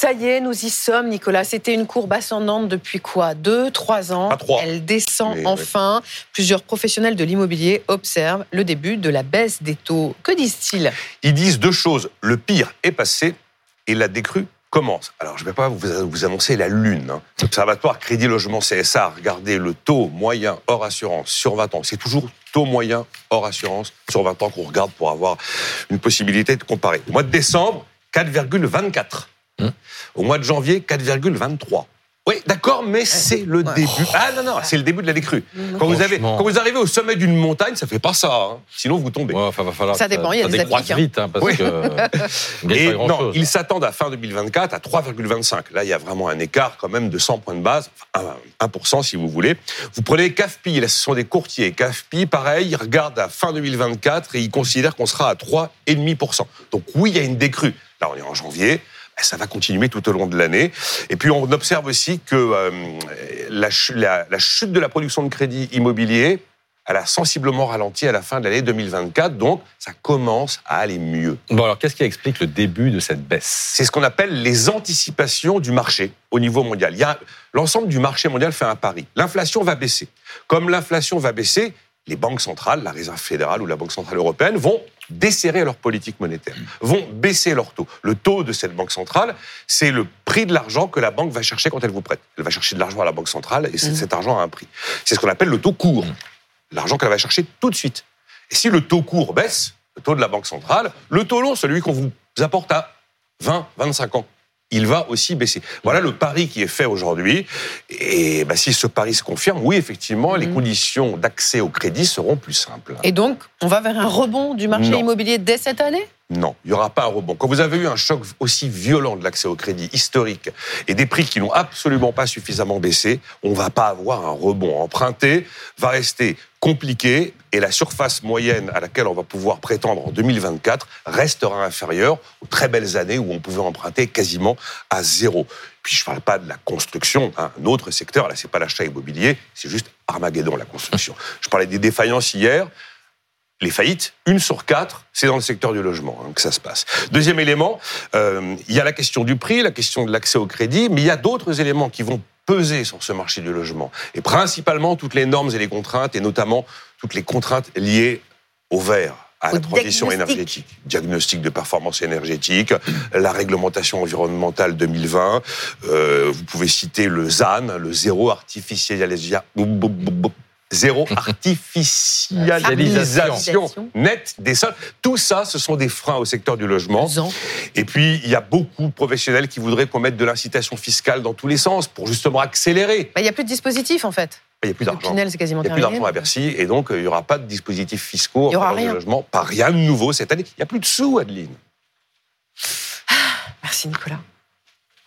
Ça y est, nous y sommes, Nicolas. C'était une courbe ascendante depuis quoi? Deux, trois ans. Trois. Elle descend Mais, enfin. Plusieurs professionnels de l'immobilier observent le début de la baisse des taux. Que disent-ils? Ils disent deux choses. Le pire est passé et la décrue commence. Alors, je ne vais pas vous, vous annoncer la lune. hein. L'Observatoire Crédit Logement CSA a regardé le taux moyen hors assurance sur 20 ans. C'est toujours taux moyen hors assurance sur 20 ans qu'on regarde pour avoir une possibilité de comparer. Au mois de décembre, 4,24. Hum. Au mois de janvier, 4,23. Oui, d'accord, mais c'est le Ouais. début. Ah non, non, c'est le début de la décrue. Quand vous, avez, quand vous arrivez au sommet d'une montagne, ça fait pas ça. hein. Sinon, vous tombez. Ouais, enfin, va falloir Ça dépend, il y a ça des appliques, hein. vite, hein, parce Oui. que gagne Et non, ils s'attendent à fin 2024 à 3,25. Là, il y a vraiment un écart quand même de 100 points de base, enfin, 1% si vous voulez. Vous prenez CAFPI, là, ce sont des courtiers. CAFPI, pareil, ils regardent à fin 2024 et ils considèrent qu'on sera à 3,5%. Donc oui, il y a une décrue. Là, on est en janvier. Ben, Ça va continuer tout au long de l'année. Et puis, on observe aussi que euh, la, chu- la- la chute de la production de crédit immobilier, elle a sensiblement ralenti à la fin de l'année 2024. Donc, ça commence à aller mieux. Bon, alors, qu'est-ce qui explique le début de cette baisse? C'est ce qu'on appelle les anticipations du marché au niveau mondial. L'ensemble du marché mondial fait un pari. L'inflation va baisser. Comme l'inflation va baisser, les banques centrales, la Réserve fédérale ou la Banque centrale européenne vont desserrer leur politique monétaire, vont baisser leur taux. Le taux de cette banque centrale, c'est le prix de l'argent que la banque va chercher quand elle vous prête. Elle va chercher de l'argent à la banque centrale et c'est- cet argent a un prix. C'est ce qu'on appelle le taux court. L'argent qu'elle va chercher tout de suite. Et si le taux court baisse, le taux de la banque centrale, le taux long, celui qu'on vous apporte à 20, 25 ans, il va aussi baisser. Voilà le pari qui est fait aujourd'hui. Et bah, si ce pari se confirme, oui, effectivement, les Mhm. conditions d'accès au crédit seront plus simples. Et donc, on va vers un rebond du marché Non. immobilier dès cette année? Non, il n'y aura pas un rebond. Quand vous avez eu un choc aussi violent de l'accès au crédit historique et des prix qui n'ont absolument pas suffisamment baissé, on ne va pas avoir un rebond. Emprunter va rester compliqué et la surface moyenne à laquelle on va pouvoir prétendre en 2024 restera inférieure aux très belles années où on pouvait emprunter quasiment à zéro. Puis je ne parle pas de la construction, hein, un autre secteur, là c'est pas l'achat immobilier, c'est juste Armageddon la construction. Je parlais des défaillances hier, les faillites, une sur quatre, c'est dans le secteur du logement hein, que ça se passe. Deuxième élément, euh, il y a la question du prix, la question de l'accès au crédit, mais il y a d'autres éléments qui vont peser sur ce marché du logement. Et principalement toutes les normes et les contraintes, et notamment toutes les contraintes liées au verre à Au la transition diagnostic. énergétique, diagnostic de performance énergétique, la réglementation environnementale 2020. euh, vous pouvez citer le ZAN, le zéro artificialisation, zéro artificialisation nette des sols. Tout ça, ce sont des freins au secteur du logement. Et puis, il y a beaucoup de professionnels qui voudraient qu'on mette de l'incitation fiscale dans tous les sens pour justement accélérer. Bah, Il n'y a plus de dispositif, en fait. Il n'y a plus d'argent. Pinel, c'est quasiment Il n'y a plus d'argent à Bercy et donc euh, il n'y aura pas de dispositifs fiscaux en Il y aura faveur du logement. Pas rien de nouveau cette année. Il n'y a plus de sous, Adeline. Merci, Nicolas.